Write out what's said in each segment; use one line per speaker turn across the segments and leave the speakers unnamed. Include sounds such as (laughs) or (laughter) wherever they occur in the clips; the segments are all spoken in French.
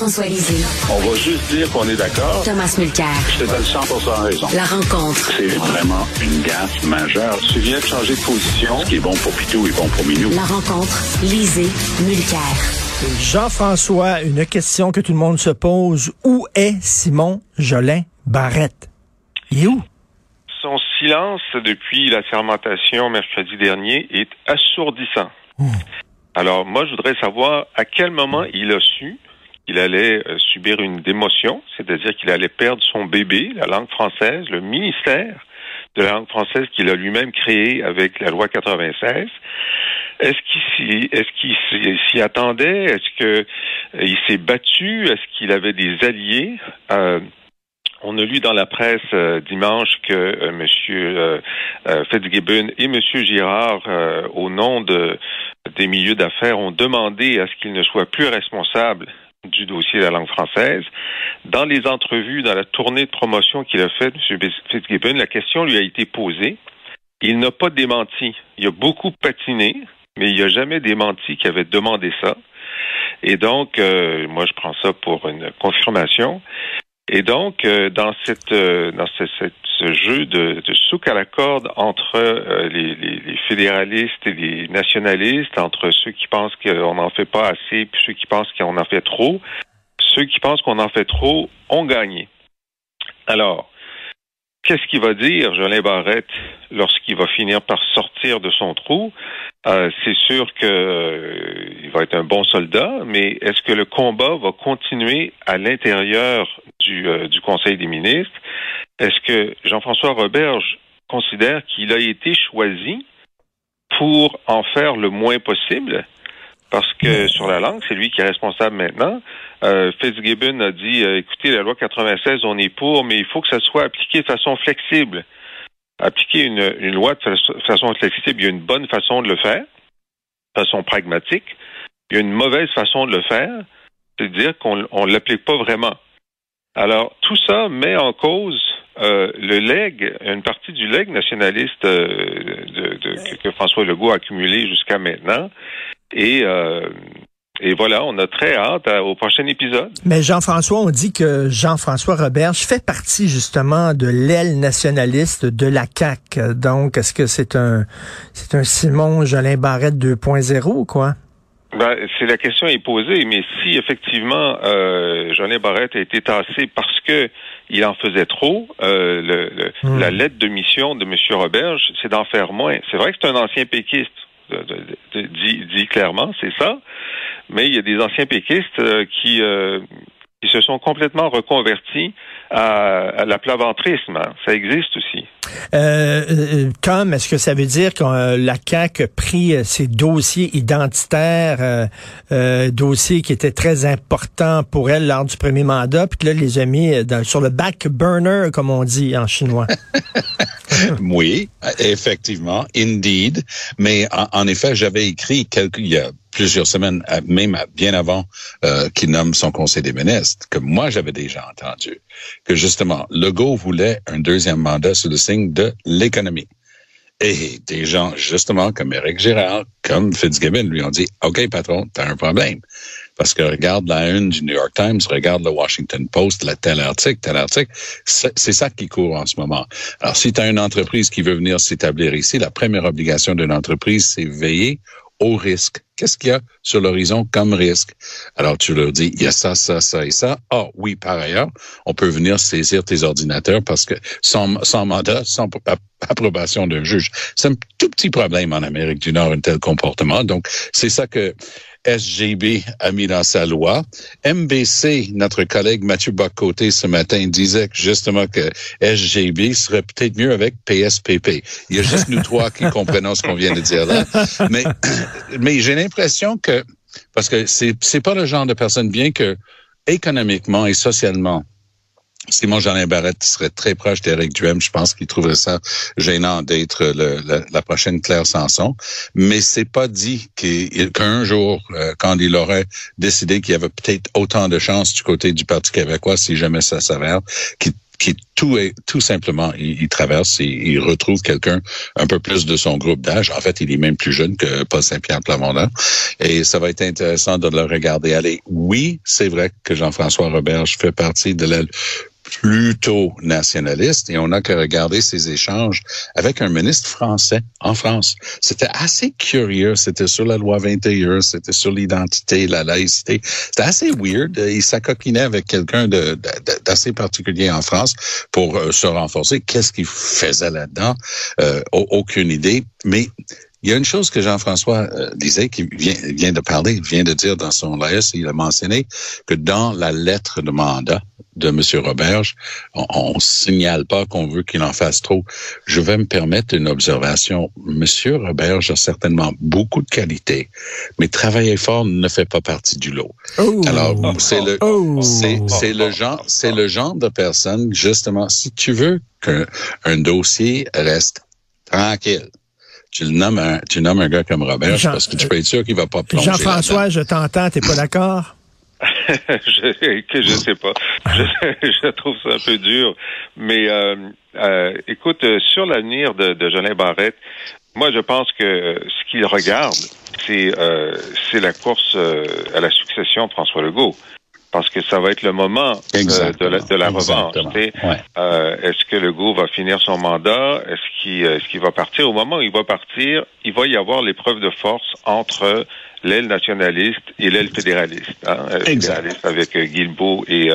Jean-François Lisée.
On va juste dire qu'on est d'accord.
Thomas Mulcair.
Je te donne 100 raison.
La rencontre.
C'est vraiment une gaffe majeure. Tu viens de changer de position. Ce qui est bon pour Pitou est bon pour Minou.
La rencontre. Lisée. Mulcair.
Jean-François, une question que tout le monde se pose. Où est Simon Jolin Barrette? Il est où?
Son silence depuis la fermentation mercredi dernier est assourdissant. Alors, moi, je voudrais savoir à quel moment il a su qu'il allait euh, subir une démotion, c'est-à-dire qu'il allait perdre son bébé, la langue française, le ministère de la langue française qu'il a lui-même créé avec la loi 96. Est-ce qu'il s'y, qu'il attendait? Est-ce que euh, il s'est battu? Est-ce qu'il avait des alliés? Euh, on a lu dans la presse dimanche que euh, Monsieur et Monsieur Girard, au nom de des milieux d'affaires, ont demandé à ce qu'il ne soit plus responsable du dossier de la langue française. Dans les entrevues, dans la tournée de promotion qu'il a faite, M. Fitzgibbon, la question lui a été posée. Il n'a pas démenti. Il a beaucoup patiné, mais il n'a jamais démenti qu'il avait demandé ça. Et donc, euh, moi, je prends ça pour une confirmation. Et donc, euh, dans cette euh, dans ce, cette- ce jeu de, souk à la corde entre euh, les fédéralistes et les nationalistes, entre ceux qui pensent qu'on n'en fait pas assez puis ceux qui pensent qu'on en fait trop, ceux qui pensent qu'on en fait trop ont gagné. Alors, qu'est-ce qu'il va dire, Jolin Barrette, lorsqu'il va finir par sortir de son trou? Euh, c'est sûr que euh, va être un bon soldat, mais est-ce que le combat va continuer à l'intérieur du, euh, du Conseil des ministres? Est-ce que Jean-François Roberge considère qu'il a été choisi pour en faire le moins possible? Parce que sur la langue, c'est lui qui est responsable maintenant. Euh, Fitzgibbon a dit, euh, écoutez, la loi 96, on est pour, mais il faut que ça soit appliqué de façon flexible. Appliquer une, une loi de fa- façon flexible, il y a une bonne façon de le faire, de façon pragmatique. Il y a une mauvaise façon de le faire, c'est-à-dire qu'on ne l'applique pas vraiment. Alors, tout ça met en cause euh, le leg, une partie du leg nationaliste euh, de, de- que, que François Legault a accumulé jusqu'à maintenant. Et, euh, et voilà, on a très hâte à- au prochain épisode.
Mais Jean-François, on dit que Jean-François Roberge fait partie justement de l'aile nationaliste de la CAQ. Donc, est-ce que c'est un c'est un Simon Jolin Barrette 2.0 ou quoi?
Ben, c'est la question est posée, mais si effectivement euh, Jolin Barrette a été tassé parce que il en faisait trop, euh, le, le-
Hmm.
la lettre de mission de M. Roberge, c'est d'en faire moins. C'est vrai que c'est un ancien péquiste, dit, clairement, c'est ça, mais il y a des anciens péquistes euh, euh, qui se sont complètement reconvertis à, à l'aplaventrisme. hein. Ça existe aussi.
Euh, euh, Tom, est-ce que ça veut dire que euh, la CAQ a pris euh, ces dossiers identitaires, euh, euh, dossiers qui étaient très importants pour elle lors du premier mandat, puis que là, les a mis euh, dans- sur le back burner, comme on dit en chinois? (laughs)
Oui, effectivement, indeed. Mais en, en effet, j'avais écrit quelques, il y a plusieurs semaines, même bien avant euh, qu'il nomme son conseil des ministres, que moi j'avais déjà entendu que justement Legault voulait un deuxième mandat sous le signe de l'économie. Et des gens, justement, comme Eric Girard, comme Fitzgibbon, lui ont dit, OK, patron, t'as un problème. Parce que regarde la une du New York Times, regarde le Washington Post, la tel article, tel article. C'est ça qui court en ce moment. Alors, si tu as une entreprise qui veut venir s'établir ici, la première obligation d'une entreprise, c'est veiller au risque. Qu'est-ce qu'il y a sur l'horizon comme risque? Alors, tu leur dis, il y a ça, ça, ça et ça. Ah, oui, par ailleurs, on peut venir saisir tes ordinateurs parce que sans, sans mandat, sans approbation d'un juge. C'est un tout petit problème en Amérique du Nord, un tel comportement. Donc, c'est ça que SGB a mis dans sa loi. MBC, notre collègue Mathieu Bocoté ce matin disait justement que SGB serait peut-être mieux avec PSPP. Il y a juste nous trois qui (laughs) comprenons ce qu'on vient de dire là. Mais, (clears throat) mais j'ai l'impression que, parce que c'est, c'est pas le genre de personne, bien que économiquement et socialement, Simon Jeanin Barrette serait très proche d'Éric Duhem. Je pense qu'il trouverait ça gênant d'être la prochaine Claire Sanson. Mais c'est pas dit qu'un jour, euh, quand il aurait décidé qu'il y avait peut-être autant de chances du côté du Parti québécois, si jamais ça s'avère, qu'il qui tout est tout simplement, il, traverse et il retrouve quelqu'un un peu plus de son groupe d'âge. En fait, il est même plus jeune que Paul Saint-Pierre Plamondon. Et ça va être intéressant de le regarder aller. Oui, c'est vrai que Jean-François Roberge fait partie de l'aile plutôt nationaliste et on a que regarder ces échanges avec un ministre français en France. C'était assez curieux. C'était sur la loi 21, c'était sur l'identité, la laïcité. C'était assez weird. Il s'acoquinait avec quelqu'un d'assez particulier en France pour euh, se renforcer. Qu'est-ce qu'il faisait là-dedans? Euh, aucune idée. Mais il y a une chose que Jean-François euh, disait, qui vient, vient de parler, vient de dire dans son laïs, il a mentionné que dans la lettre de mandat de M. Roberge, on, ne signale pas qu'on veut qu'il en fasse trop. Je vais me permettre une observation. M. Roberge a certainement beaucoup de qualités, mais travailler fort ne fait pas partie du lot. Oh. Alors, c'est le, oh. c'est le genre, c'est le genre de personne, justement, si tu veux qu'un dossier reste tranquille, tu le nommes un, tu nommes un gars comme Robert, parce que tu peux être sûr qu'il va pas plonger.
Jean-François, je t'entends, t'es pas d'accord? (laughs)
je, que je sais pas. Je, (laughs) je, trouve ça un peu dur. Mais euh, euh, écoute, euh, sur l'avenir de, de Jolin Barrette, moi je pense que ce qu'il regarde, c'est euh, c'est la course à la succession de François Legault parce que ça va être le moment euh, de, la, de la revanche. Euh, est-ce que Legault va finir son mandat? Est-ce qu'il est qu'il va partir? Au moment où il va partir, il va y avoir l'épreuve de force entre l'aile nationaliste et l'aile fédéraliste. Hein? Euh, fédéraliste avec euh, Guilbeault et,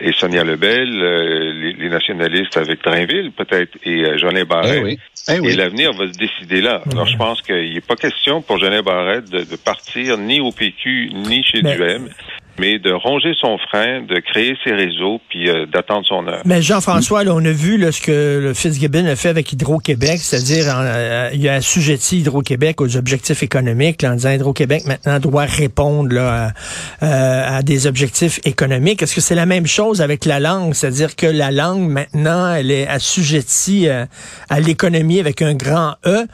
et Sonia Lebel, les, les, nationalistes avec Drainville peut-être et Jolin Barrette. Eh eh et l'avenir va se décider là. Alors je pense qu'il n'est pas question pour Jolin Barrette de, de, partir ni au PQ ni chez Duhem mais de ronger son frein, de créer ses réseaux, puis euh, d'attendre son heure.
Mais Jean-François, on a vu là, ce que le Fitzgibbon a fait avec Hydro-Québec, c'est-à-dire euh, il a assujetti Hydro-Québec aux objectifs économiques, là, en disant Hydro-Québec maintenant doit répondre euh, à, des objectifs économiques. Est-ce que c'est la même chose avec la langue, c'est-à-dire que la langue maintenant, elle est assujettie à l'économie avec un grand E?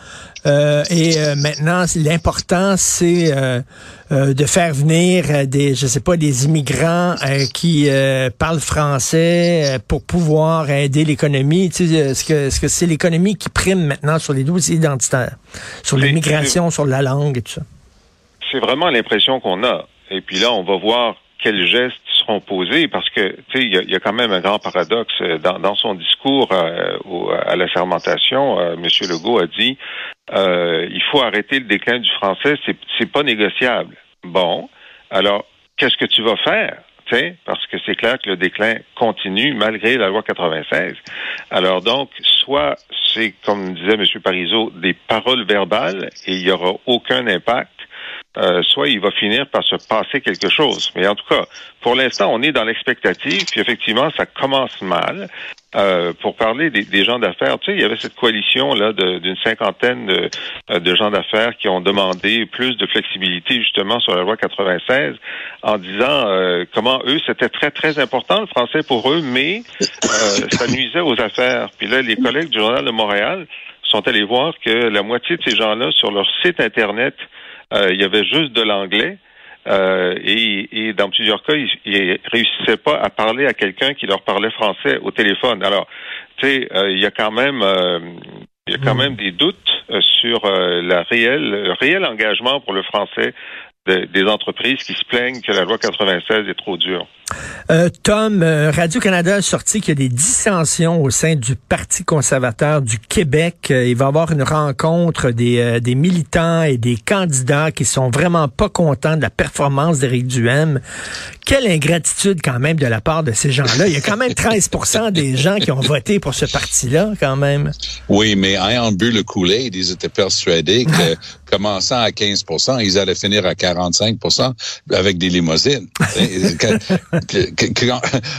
Euh, et euh, maintenant, l'important, c'est euh, de faire venir des, je sais pas, des immigrants qui parlent français pour pouvoir aider l'économie. Tu sais, est-ce que est-ce que c'est l'économie qui prime maintenant sur les dossiers identitaires, sur l'immigration, sur la langue et tout ça?
C'est vraiment l'impression qu'on a. Et puis là, on va voir quels gestes seront parce que tu sais il y, a, quand même un grand paradoxe dans, dans son discours à la sermentation. Euh, M. Legault a dit euh, il faut arrêter le déclin du français, c'est, c'est pas négociable. Bon, alors qu'est-ce que tu vas faire? parce que c'est clair que le déclin continue malgré la loi 96. Alors donc, soit c'est, comme disait M. Parizeau, des paroles verbales et il n'y aura aucun impact, euh, soit il va finir par se passer quelque chose. Mais en tout cas, pour l'instant, on est dans l'expectative, puis effectivement, ça commence mal. Euh, pour parler des, gens d'affaires, tu sais, il y avait cette coalition là d'une cinquantaine de, euh, gens d'affaires qui ont demandé plus de flexibilité justement sur la loi 96, en disant euh, comment eux c'était très très important le français pour eux, mais ça nuisait aux affaires. Puis là, les collègues du journal de Montréal sont allés voir que la moitié de ces gens-là sur leur site internet, il y avait juste de l'anglais. Euh, et, dans plusieurs cas, ils, ils réussissaient pas à parler à quelqu'un qui leur parlait français au téléphone. Alors, tu sais, euh, il y a quand même euh, il y a quand hmm. même des doutes sur la réelle, le réel engagement pour le français des entreprises qui se plaignent que la loi 96 est trop dure.
Euh, Tom, euh, Radio-Canada a sorti qu'il y a des dissensions au sein du Parti conservateur du Québec. Euh, il va y avoir une rencontre des, des militants et des candidats qui sont vraiment pas contents de la performance d'Éric Duhem. Quelle ingratitude quand même de la part de ces gens-là. Il y a quand même 13 des gens qui ont voté pour ce parti-là quand même.
Oui, mais ayant bu le Kool-Aid, ils étaient persuadés que commençant à 15 ils allaient finir à 45 avec des limousines. (laughs) (laughs) il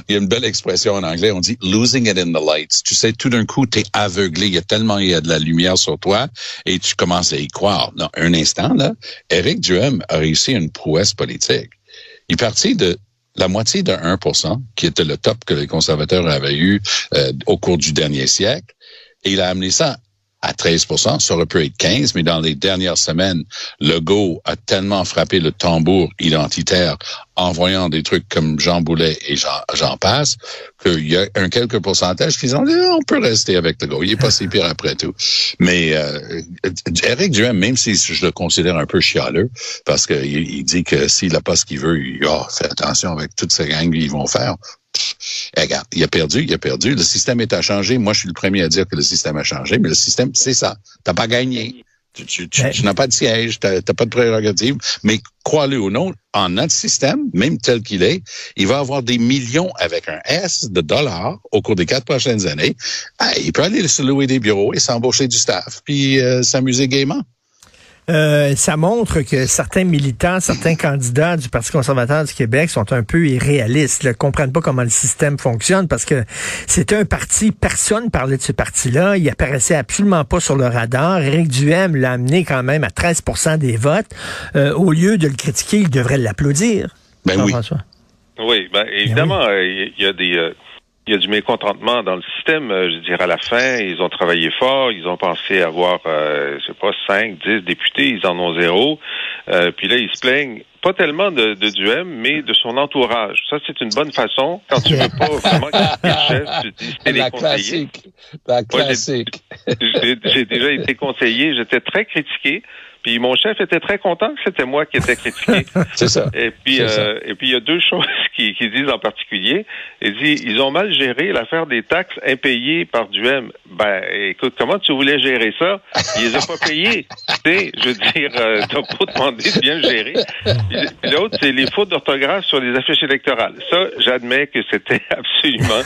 y a une belle expression en anglais, on dit losing it in the lights. Tu sais, tout d'un coup, tu es aveuglé. Il y a tellement il y a de la lumière sur toi et tu commences à y croire. Non, un instant, là, Éric Duhem a réussi une prouesse politique. Il est parti de la moitié de 1% qui était le top que les conservateurs avaient eu euh, au cours du dernier siècle, et il a amené ça à 13% ça aurait pu être 15 mais dans les dernières semaines, Legault a tellement frappé le tambour identitaire en voyant des trucs comme Jean Boulet et Jean, passe, qu'il y a un quelques pourcentage qui ont dit on peut rester avec Legault, il est pas si pire après tout. Mais euh, Eric Duhem, même si je le considère un peu chialeux, parce qu'il il dit que s'il n'a pas ce qu'il veut, il oh, fait attention avec toutes ces gangs qu'ils vont faire. Eh, regarde, il a perdu, il a perdu. Le système est à changer. Moi, je suis le premier à dire que le système a changé, mais le système, c'est ça. T'as pas gagné. Tu, n'as pas de siège, tu n'as pas de prérogative, mais crois-le ou non, en notre système, même tel qu'il est, il va avoir des millions avec un S de dollars au cours des quatre prochaines années. Ah, il peut aller se louer des bureaux et s'embaucher du staff, puis euh, s'amuser gaiement.
Euh, ça montre que certains militants, certains candidats du Parti conservateur du Québec sont un peu irréalistes, ne comprennent pas comment le système fonctionne parce que c'était un parti, personne parlait de ce parti-là, il apparaissait absolument pas sur le radar. Éric Duhem l'a amené quand même à 13% des votes. Euh, au lieu de le critiquer, il devrait l'applaudir.
Ben oui.
Oui, ben, évidemment, ben il y a des il y a du mécontentement dans le système. Euh, je dirais à la fin, ils ont travaillé fort, ils ont pensé avoir, euh, je sais pas, 5, 10 députés, ils en ont zéro. Euh, puis là, ils se plaignent pas tellement de, de Duhem, mais de son entourage. Ça, c'est une bonne façon. Quand tu veux pas vraiment qu'il chef, tu dis c'est
la classique. La classique.
J'ai déjà été conseiller, j'étais très critiqué. Puis mon chef était très content que c'était moi qui étais critiqué. (laughs)
c'est ça.
Et puis, euh, et puis il y a deux (laughs) choses qui, qui disent en particulier. Il dit, ils ont mal géré l'affaire des taxes impayées par Duhem. Ben, écoute, comment tu voulais gérer ça? Ils les ont pas payés. tu sais, je veux dire, euh, t'as pas demandé de bien gérer. Puis l'autre, c'est les fautes d'orthographe sur les affiches électorales. Ça, j'admets que c'était (laughs) absolument,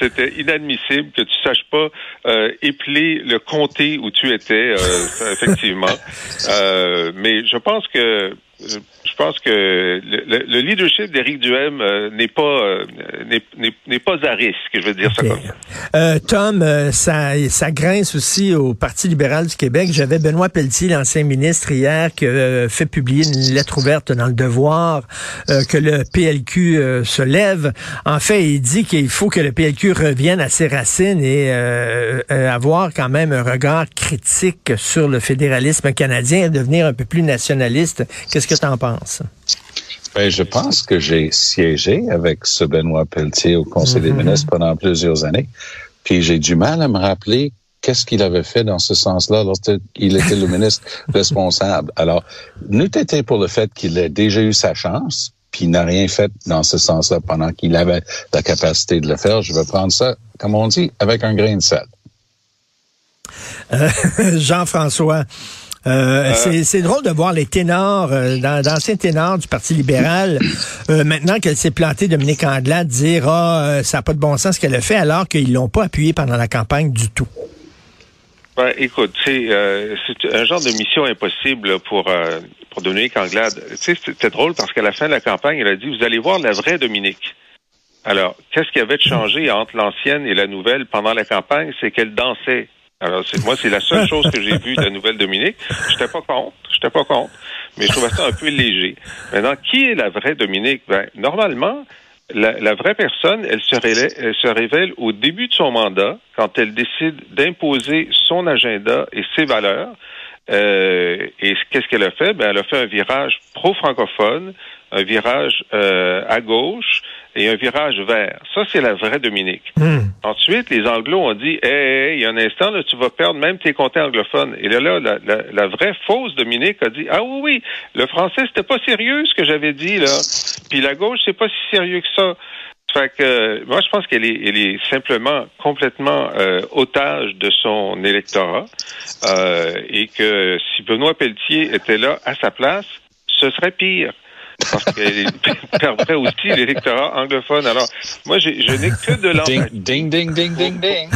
c'était inadmissible que tu saches pas euh, épeler le comté où tu étais. Euh, effectivement. (laughs) Euh, mais je pense que je pense que le, leadership d'Éric Duhem euh, n'est pas euh, n'est pas à risque, je veux dire ça comme ça.
Euh, Tom, ça, ça grince aussi au Parti libéral du Québec. J'avais Benoît Pelletier, l'ancien ministre, hier, qui a fait publier une lettre ouverte dans le Devoir que le PLQ se lève. En fait, il dit qu'il faut que le PLQ revienne à ses racines et avoir quand même un regard critique sur le fédéralisme canadien et devenir un peu plus nationaliste. Qu'est-ce que tu en penses?
Ben, je pense que j'ai siégé avec ce Benoît Pelletier au Conseil des mm-hmm. ministres pendant plusieurs années. Puis j'ai du mal à me rappeler qu'est-ce qu'il avait fait dans ce sens-là lorsqu'il était le ministre (laughs) responsable. Alors, nous été pour le fait qu'il ait déjà eu sa chance, puis n'a rien fait dans ce sens-là pendant qu'il avait la capacité de le faire. Je vais prendre ça, comme on dit, avec un grain de sel.
Euh, (laughs) Jean-François, euh, euh, c'est drôle de voir les ténors, euh, d'anciens ténors du Parti libéral, maintenant qu'elle s'est plantée, Dominique Anglade, dire ah ça n'a pas de bon sens ce qu'elle a fait, alors qu'ils l'ont pas appuyé pendant la campagne du tout.
Ben, écoute, c'est un genre de mission impossible pour pour Dominique Anglade. C'était drôle parce qu'à la fin de la campagne, elle a dit vous allez voir la vraie Dominique. Alors, qu'est-ce qui avait changé entre l'ancienne et la nouvelle pendant la campagne, c'est qu'elle dansait. Alors, c'est, moi, c'est la seule chose que j'ai vue de la (laughs) nouvelle Dominique. J'étais pas contre, j'étais pas contre, mais je trouvais ça un peu léger. Maintenant, qui est la vraie Dominique? Ben, normalement, la, vraie personne, elle se, révèle, elle se révèle au début de son mandat, quand elle décide d'imposer son agenda et ses valeurs. Euh, et qu'est-ce qu'elle a fait? Ben, elle a fait un virage pro-francophone, un virage euh, à gauche et un virage vert. Ça, c'est la vraie Dominique. Ensuite, les Anglos ont dit, hey, il y a un instant, là, tu vas perdre même tes comtés anglophones. Et là, là, la, la, la vraie fausse Dominique a dit, ah oui, oui, le français, c'était pas sérieux ce que j'avais dit, là. Puis la gauche, c'est pas si sérieux que ça. Fait que moi, je pense qu'elle est, elle est simplement complètement euh, otage de son électorat euh, et que si Benoît Pelletier était là à sa place, ce serait pire. Parce qu'elle (laughs) perdrait aussi l'électorat anglophone. Alors, moi, j'ai- je n'ai que de l'empathie.
Ding, ding, ding, ding, ding, ding.